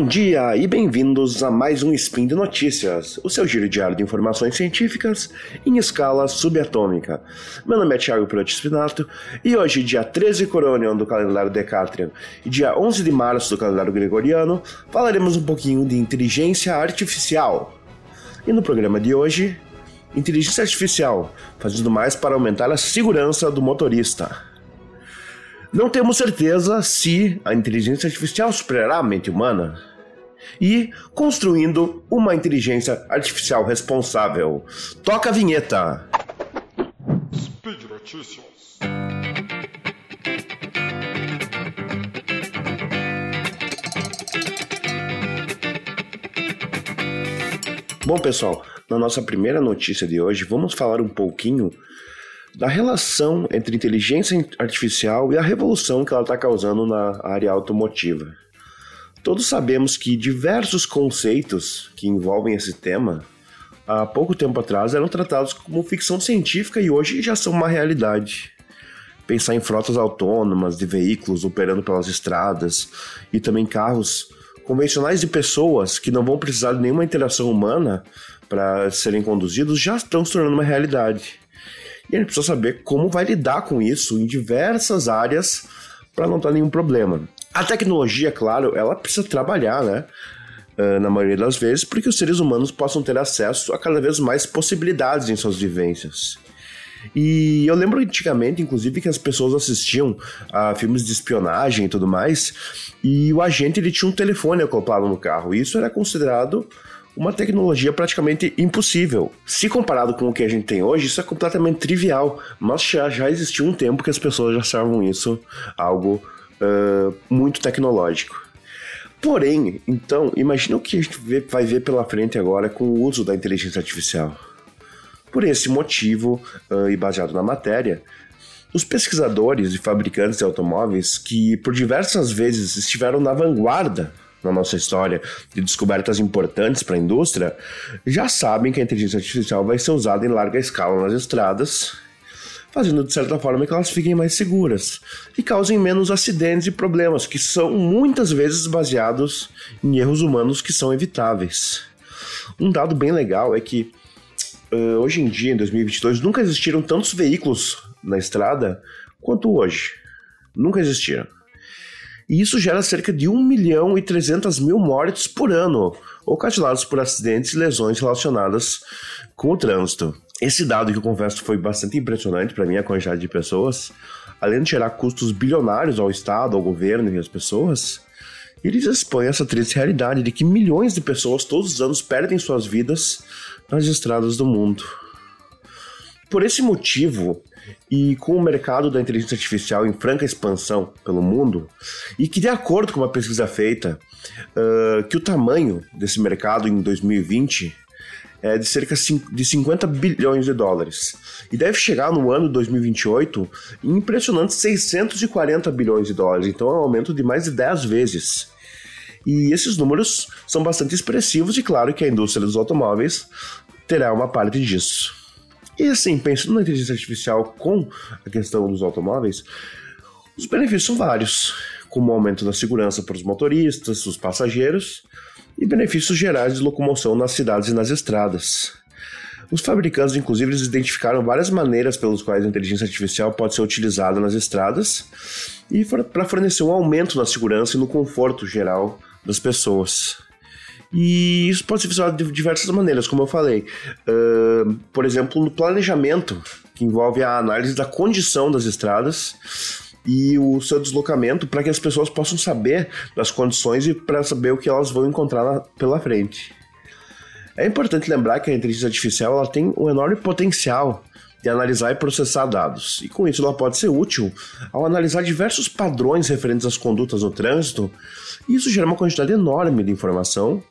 Bom dia e bem-vindos a mais um Spin de Notícias, o seu giro diário de informações científicas em escala subatômica. Meu nome é Thiago Perotti Spinato e hoje, dia 13 Coronion do calendário Decatrian e dia 11 de março do calendário Gregoriano, falaremos um pouquinho de inteligência artificial. E no programa de hoje, inteligência artificial, fazendo mais para aumentar a segurança do motorista. Não temos certeza se a inteligência artificial superará a mente humana. E construindo uma inteligência artificial responsável. Toca a vinheta! Speed Notícias. Bom, pessoal, na nossa primeira notícia de hoje, vamos falar um pouquinho da relação entre inteligência artificial e a revolução que ela está causando na área automotiva. Todos sabemos que diversos conceitos que envolvem esse tema há pouco tempo atrás eram tratados como ficção científica e hoje já são uma realidade. Pensar em frotas autônomas de veículos operando pelas estradas e também carros convencionais de pessoas que não vão precisar de nenhuma interação humana para serem conduzidos já estão se tornando uma realidade. E a gente precisa saber como vai lidar com isso em diversas áreas para não ter nenhum problema. A tecnologia, claro, ela precisa trabalhar, né? Uh, na maioria das vezes, porque os seres humanos possam ter acesso a cada vez mais possibilidades em suas vivências. E eu lembro antigamente, inclusive, que as pessoas assistiam a filmes de espionagem e tudo mais, e o agente ele tinha um telefone acoplado no carro. E isso era considerado uma tecnologia praticamente impossível. Se comparado com o que a gente tem hoje, isso é completamente trivial, mas já, já existiu um tempo que as pessoas já achavam isso algo uh, muito tecnológico. Porém, então, imagina o que a gente vai ver pela frente agora com o uso da inteligência artificial. Por esse motivo, uh, e baseado na matéria, os pesquisadores e fabricantes de automóveis que por diversas vezes estiveram na vanguarda na nossa história de descobertas importantes para a indústria, já sabem que a inteligência artificial vai ser usada em larga escala nas estradas, fazendo de certa forma que elas fiquem mais seguras e causem menos acidentes e problemas, que são muitas vezes baseados em erros humanos que são evitáveis. Um dado bem legal é que uh, hoje em dia, em 2022, nunca existiram tantos veículos na estrada quanto hoje. Nunca existiram e isso gera cerca de 1 milhão e 300 mil mortes por ano, ocasionados por acidentes e lesões relacionadas com o trânsito. Esse dado que eu confesso foi bastante impressionante para mim, a quantidade de pessoas, além de gerar custos bilionários ao Estado, ao governo e às pessoas, eles expõem essa triste realidade de que milhões de pessoas todos os anos perdem suas vidas nas estradas do mundo. Por esse motivo, e com o mercado da inteligência artificial em franca expansão pelo mundo, e que de acordo com uma pesquisa feita, uh, que o tamanho desse mercado em 2020 é de cerca de 50 bilhões de dólares. E deve chegar no ano de 2028 em impressionantes 640 bilhões de dólares, então é um aumento de mais de 10 vezes. E esses números são bastante expressivos e claro que a indústria dos automóveis terá uma parte disso. E assim, pensando na inteligência artificial com a questão dos automóveis, os benefícios são vários, como o aumento da segurança para os motoristas, os passageiros e benefícios gerais de locomoção nas cidades e nas estradas. Os fabricantes, inclusive, identificaram várias maneiras pelas quais a inteligência artificial pode ser utilizada nas estradas e para fornecer um aumento na segurança e no conforto geral das pessoas. E isso pode ser visualizado de diversas maneiras, como eu falei. Uh, por exemplo, no planejamento, que envolve a análise da condição das estradas e o seu deslocamento para que as pessoas possam saber das condições e para saber o que elas vão encontrar na, pela frente. É importante lembrar que a inteligência artificial ela tem um enorme potencial de analisar e processar dados, e com isso ela pode ser útil ao analisar diversos padrões referentes às condutas no trânsito, e isso gera uma quantidade enorme de informação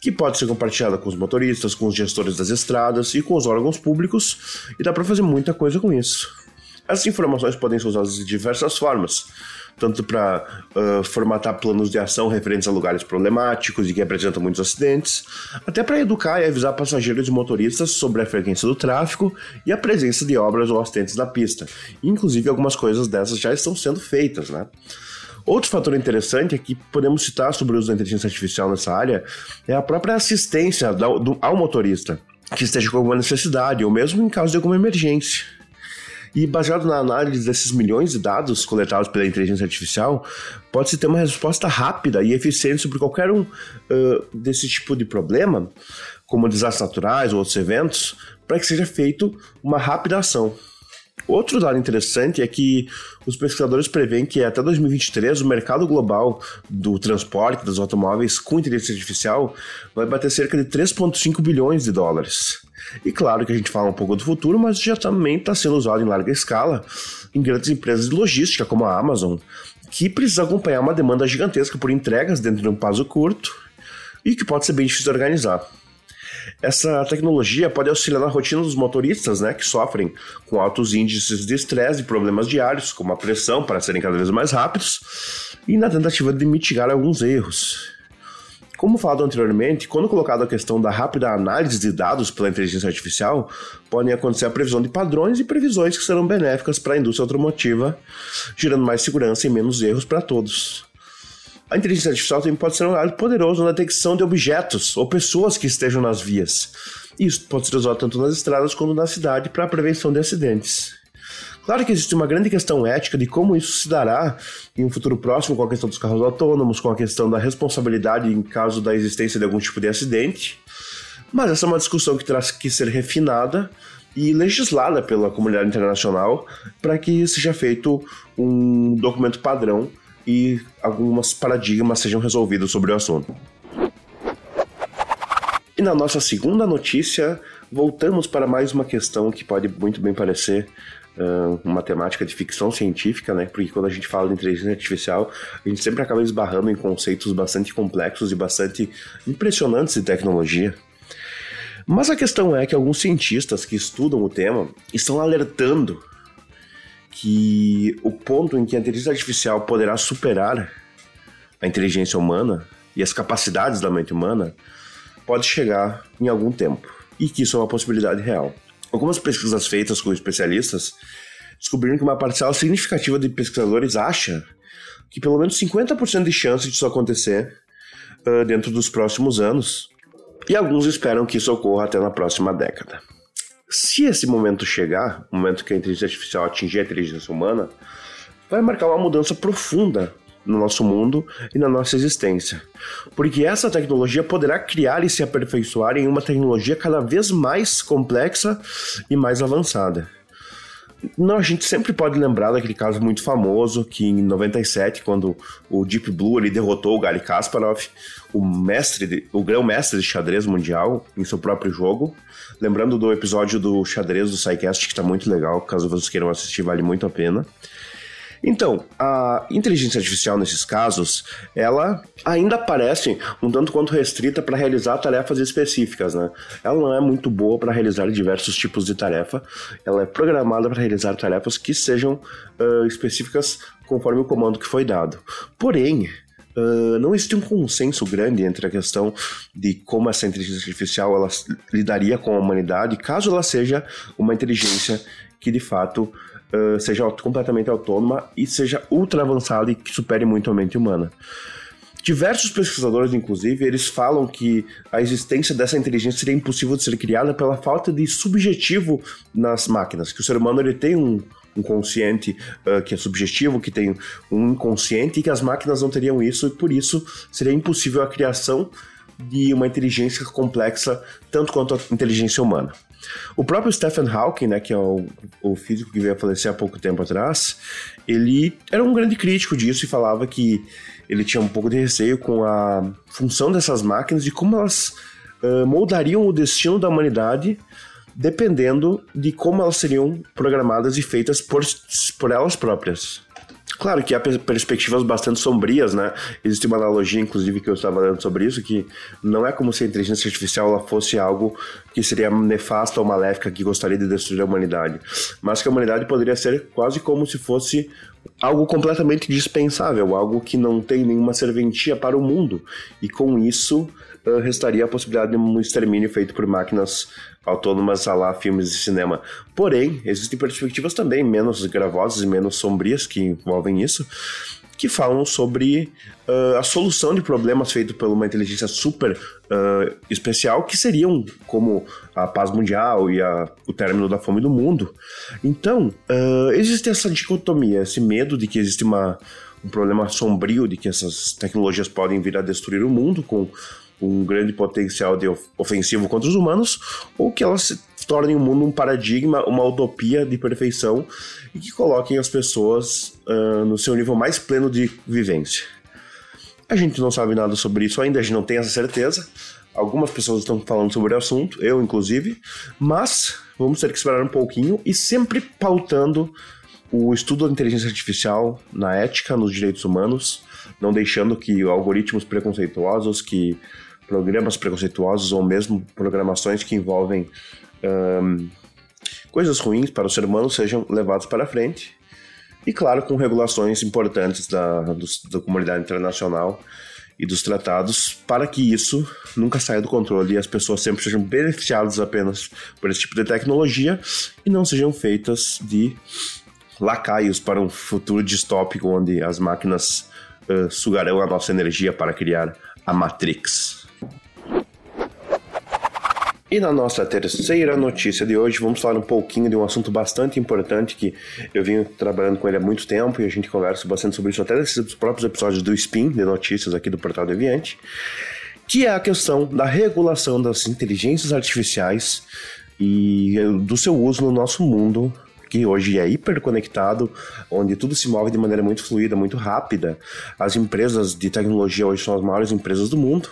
que pode ser compartilhada com os motoristas, com os gestores das estradas e com os órgãos públicos, e dá para fazer muita coisa com isso. Essas informações podem ser usadas de diversas formas, tanto para uh, formatar planos de ação referentes a lugares problemáticos e que apresentam muitos acidentes, até para educar e avisar passageiros e motoristas sobre a frequência do tráfego e a presença de obras ou acidentes na pista. Inclusive, algumas coisas dessas já estão sendo feitas, né? Outro fator interessante é que podemos citar sobre o uso da inteligência artificial nessa área é a própria assistência ao motorista que esteja com alguma necessidade, ou mesmo em caso de alguma emergência. E baseado na análise desses milhões de dados coletados pela inteligência artificial, pode-se ter uma resposta rápida e eficiente sobre qualquer um uh, desse tipo de problema, como desastres naturais ou outros eventos, para que seja feito uma rápida ação. Outro dado interessante é que os pesquisadores preveem que até 2023 o mercado global do transporte dos automóveis com inteligência artificial vai bater cerca de 3,5 bilhões de dólares. E claro que a gente fala um pouco do futuro, mas já também está sendo usado em larga escala em grandes empresas de logística, como a Amazon, que precisa acompanhar uma demanda gigantesca por entregas dentro de um prazo curto e que pode ser bem difícil de organizar. Essa tecnologia pode auxiliar na rotina dos motoristas, né, que sofrem com altos índices de estresse e problemas diários, como a pressão para serem cada vez mais rápidos, e na tentativa de mitigar alguns erros. Como falado anteriormente, quando colocado a questão da rápida análise de dados pela inteligência artificial, podem acontecer a previsão de padrões e previsões que serão benéficas para a indústria automotiva, gerando mais segurança e menos erros para todos. A inteligência artificial também pode ser um aliado poderoso na detecção de objetos ou pessoas que estejam nas vias. Isso pode ser usado tanto nas estradas quanto na cidade para a prevenção de acidentes. Claro que existe uma grande questão ética de como isso se dará em um futuro próximo com a questão dos carros autônomos, com a questão da responsabilidade em caso da existência de algum tipo de acidente. Mas essa é uma discussão que terá que ser refinada e legislada pela comunidade internacional para que seja feito um documento padrão e alguns paradigmas sejam resolvidos sobre o assunto. E na nossa segunda notícia, voltamos para mais uma questão que pode muito bem parecer uh, uma temática de ficção científica, né? Porque quando a gente fala de inteligência artificial, a gente sempre acaba esbarrando em conceitos bastante complexos e bastante impressionantes de tecnologia. Mas a questão é que alguns cientistas que estudam o tema estão alertando que o ponto em que a inteligência artificial poderá superar a inteligência humana e as capacidades da mente humana pode chegar em algum tempo e que isso é uma possibilidade real. Algumas pesquisas feitas com especialistas descobriram que uma parcela significativa de pesquisadores acha que pelo menos 50% de chance disso acontecer uh, dentro dos próximos anos, e alguns esperam que isso ocorra até na próxima década. Se esse momento chegar, o momento que a inteligência artificial atingir a inteligência humana, vai marcar uma mudança profunda no nosso mundo e na nossa existência. Porque essa tecnologia poderá criar e se aperfeiçoar em uma tecnologia cada vez mais complexa e mais avançada. Não, a gente sempre pode lembrar daquele caso muito famoso que em 97, quando o Deep Blue ele derrotou o Gary Kasparov, o mestre, de, o grão-mestre de xadrez mundial, em seu próprio jogo. Lembrando do episódio do xadrez do SciCast, que está muito legal, caso vocês queiram assistir, vale muito a pena. Então, a inteligência artificial nesses casos, ela ainda parece um tanto quanto restrita para realizar tarefas específicas, né? Ela não é muito boa para realizar diversos tipos de tarefa, ela é programada para realizar tarefas que sejam uh, específicas conforme o comando que foi dado. Porém, Uh, não existe um consenso grande entre a questão de como essa inteligência artificial ela lidaria com a humanidade caso ela seja uma inteligência que de fato uh, seja completamente autônoma e seja ultra avançada e que supere muito a mente humana. Diversos pesquisadores, inclusive, eles falam que a existência dessa inteligência seria impossível de ser criada pela falta de subjetivo nas máquinas, que o ser humano ele tem um, um consciente uh, que é subjetivo, que tem um inconsciente e que as máquinas não teriam isso e por isso seria impossível a criação de uma inteligência complexa tanto quanto a inteligência humana. O próprio Stephen Hawking, né, que é o, o físico que veio a falecer há pouco tempo atrás, ele era um grande crítico disso e falava que ele tinha um pouco de receio com a função dessas máquinas e como elas uh, moldariam o destino da humanidade dependendo de como elas seriam programadas e feitas por, por elas próprias. Claro que há perspectivas bastante sombrias, né? Existe uma analogia, inclusive, que eu estava dando sobre isso, que não é como se a inteligência artificial fosse algo que seria nefasta ou maléfica, que gostaria de destruir a humanidade, mas que a humanidade poderia ser quase como se fosse algo completamente dispensável, algo que não tem nenhuma serventia para o mundo, e com isso restaria a possibilidade de um extermínio feito por máquinas autônomas a lá filmes de cinema. Porém, existem perspectivas também menos gravosas e menos sombrias que envolvem isso, que falam sobre uh, a solução de problemas feito por uma inteligência super uh, especial, que seriam como a paz mundial e a, o término da fome do mundo. Então, uh, existe essa dicotomia, esse medo de que existe uma, um problema sombrio de que essas tecnologias podem vir a destruir o mundo com um grande potencial de ofensivo contra os humanos, ou que elas se tornem o mundo um paradigma, uma utopia de perfeição e que coloquem as pessoas uh, no seu nível mais pleno de vivência. A gente não sabe nada sobre isso ainda, a gente não tem essa certeza. Algumas pessoas estão falando sobre o assunto, eu inclusive, mas vamos ter que esperar um pouquinho e sempre pautando o estudo da inteligência artificial na ética, nos direitos humanos, não deixando que algoritmos preconceituosos, que programas preconceituosos ou mesmo programações que envolvem um, coisas ruins para o ser humano sejam levados para frente. E claro, com regulações importantes da, do, da comunidade internacional e dos tratados para que isso nunca saia do controle e as pessoas sempre sejam beneficiadas apenas por esse tipo de tecnologia e não sejam feitas de lacaios para um futuro distópico onde as máquinas uh, sugarão a nossa energia para criar a Matrix. E na nossa terceira notícia de hoje, vamos falar um pouquinho de um assunto bastante importante que eu venho trabalhando com ele há muito tempo e a gente conversa bastante sobre isso até nesses próprios episódios do Spin de notícias aqui do Portal Deviante, que é a questão da regulação das inteligências artificiais e do seu uso no nosso mundo que hoje é hiperconectado, onde tudo se move de maneira muito fluida, muito rápida. As empresas de tecnologia hoje são as maiores empresas do mundo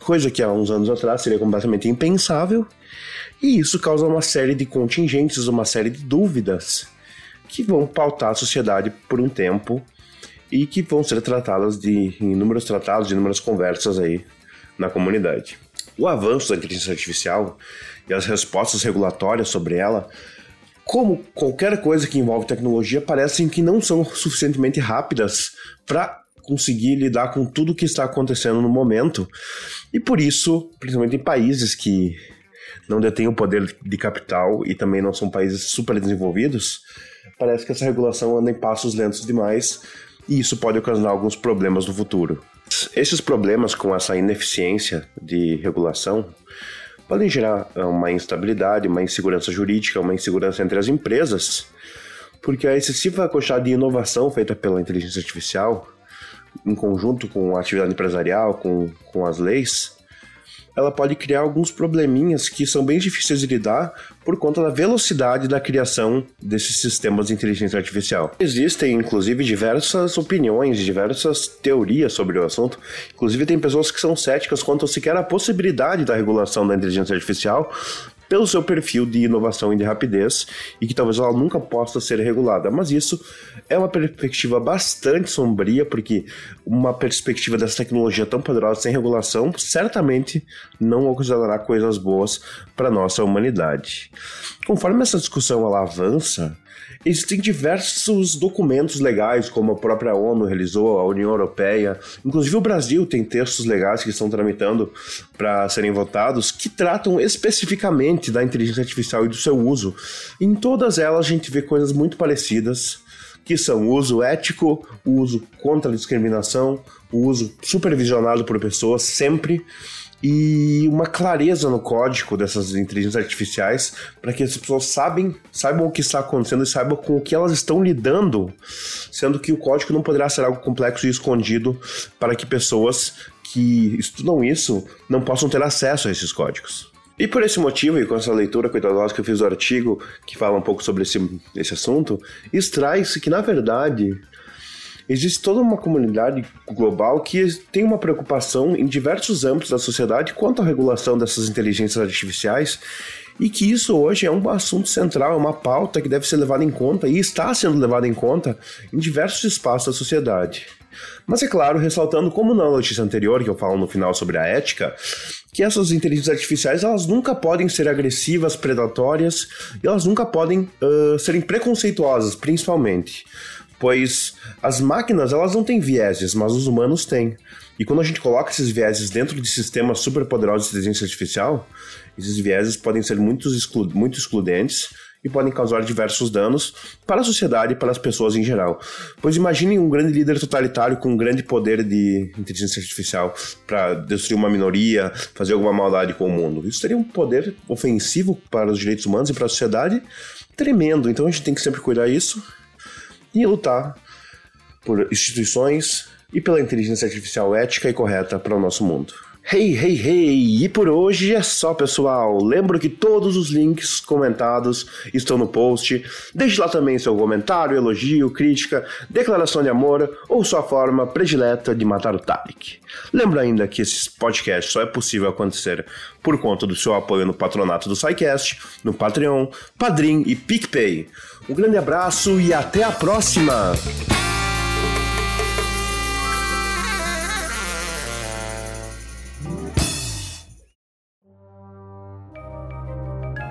coisa que há uns anos atrás seria completamente impensável, e isso causa uma série de contingentes, uma série de dúvidas que vão pautar a sociedade por um tempo e que vão ser tratadas de inúmeros tratados, de inúmeras conversas aí na comunidade. O avanço da inteligência artificial e as respostas regulatórias sobre ela, como qualquer coisa que envolve tecnologia, parecem que não são suficientemente rápidas para conseguir lidar com tudo que está acontecendo no momento. E por isso, principalmente em países que não detêm o poder de capital e também não são países super desenvolvidos, parece que essa regulação anda em passos lentos demais e isso pode ocasionar alguns problemas no futuro. Esses problemas com essa ineficiência de regulação podem gerar uma instabilidade, uma insegurança jurídica, uma insegurança entre as empresas, porque a excessiva quantidade de inovação feita pela inteligência artificial em conjunto com a atividade empresarial, com, com as leis, ela pode criar alguns probleminhas que são bem difíceis de lidar por conta da velocidade da criação desses sistemas de inteligência artificial. Existem, inclusive, diversas opiniões, diversas teorias sobre o assunto. Inclusive, tem pessoas que são céticas quanto sequer a possibilidade da regulação da inteligência artificial, pelo seu perfil de inovação e de rapidez e que talvez ela nunca possa ser regulada. Mas isso é uma perspectiva bastante sombria, porque uma perspectiva dessa tecnologia tão poderosa sem regulação certamente não ocasionará coisas boas para nossa humanidade. Conforme essa discussão ela avança, Existem diversos documentos legais, como a própria ONU realizou, a União Europeia, inclusive o Brasil tem textos legais que estão tramitando para serem votados, que tratam especificamente da inteligência artificial e do seu uso. Em todas elas a gente vê coisas muito parecidas, que são o uso ético, o uso contra a discriminação, o uso supervisionado por pessoas sempre e uma clareza no código dessas inteligências artificiais para que as pessoas sabem, saibam o que está acontecendo e saibam com o que elas estão lidando, sendo que o código não poderá ser algo complexo e escondido para que pessoas que estudam isso não possam ter acesso a esses códigos. E por esse motivo, e com essa leitura cuidadosa que eu fiz do artigo que fala um pouco sobre esse, esse assunto, extrai-se que, na verdade, existe toda uma comunidade global que tem uma preocupação em diversos âmbitos da sociedade quanto à regulação dessas inteligências artificiais e que isso hoje é um assunto central, é uma pauta que deve ser levada em conta e está sendo levada em conta em diversos espaços da sociedade. Mas é claro, ressaltando como na notícia anterior que eu falo no final sobre a ética, que essas inteligências artificiais elas nunca podem ser agressivas, predatórias e elas nunca podem uh, serem preconceituosas, principalmente pois as máquinas elas não têm vieses, mas os humanos têm. E quando a gente coloca esses vieses dentro de sistemas super poderosos de inteligência artificial, esses vieses podem ser muito, exclu muito excludentes e podem causar diversos danos para a sociedade e para as pessoas em geral. Pois imagine um grande líder totalitário com um grande poder de inteligência artificial para destruir uma minoria, fazer alguma maldade com o mundo. Isso teria um poder ofensivo para os direitos humanos e para a sociedade tremendo. Então a gente tem que sempre cuidar disso e lutar por instituições e pela inteligência artificial ética e correta para o nosso mundo. Hey, hey, hey! E por hoje é só, pessoal. Lembro que todos os links comentados estão no post. Deixe lá também seu comentário, elogio, crítica, declaração de amor ou sua forma predileta de matar o Tarek. Lembro ainda que esse podcast só é possível acontecer por conta do seu apoio no patronato do SciCast, no Patreon, Padrim e PicPay. Um grande abraço e até a próxima!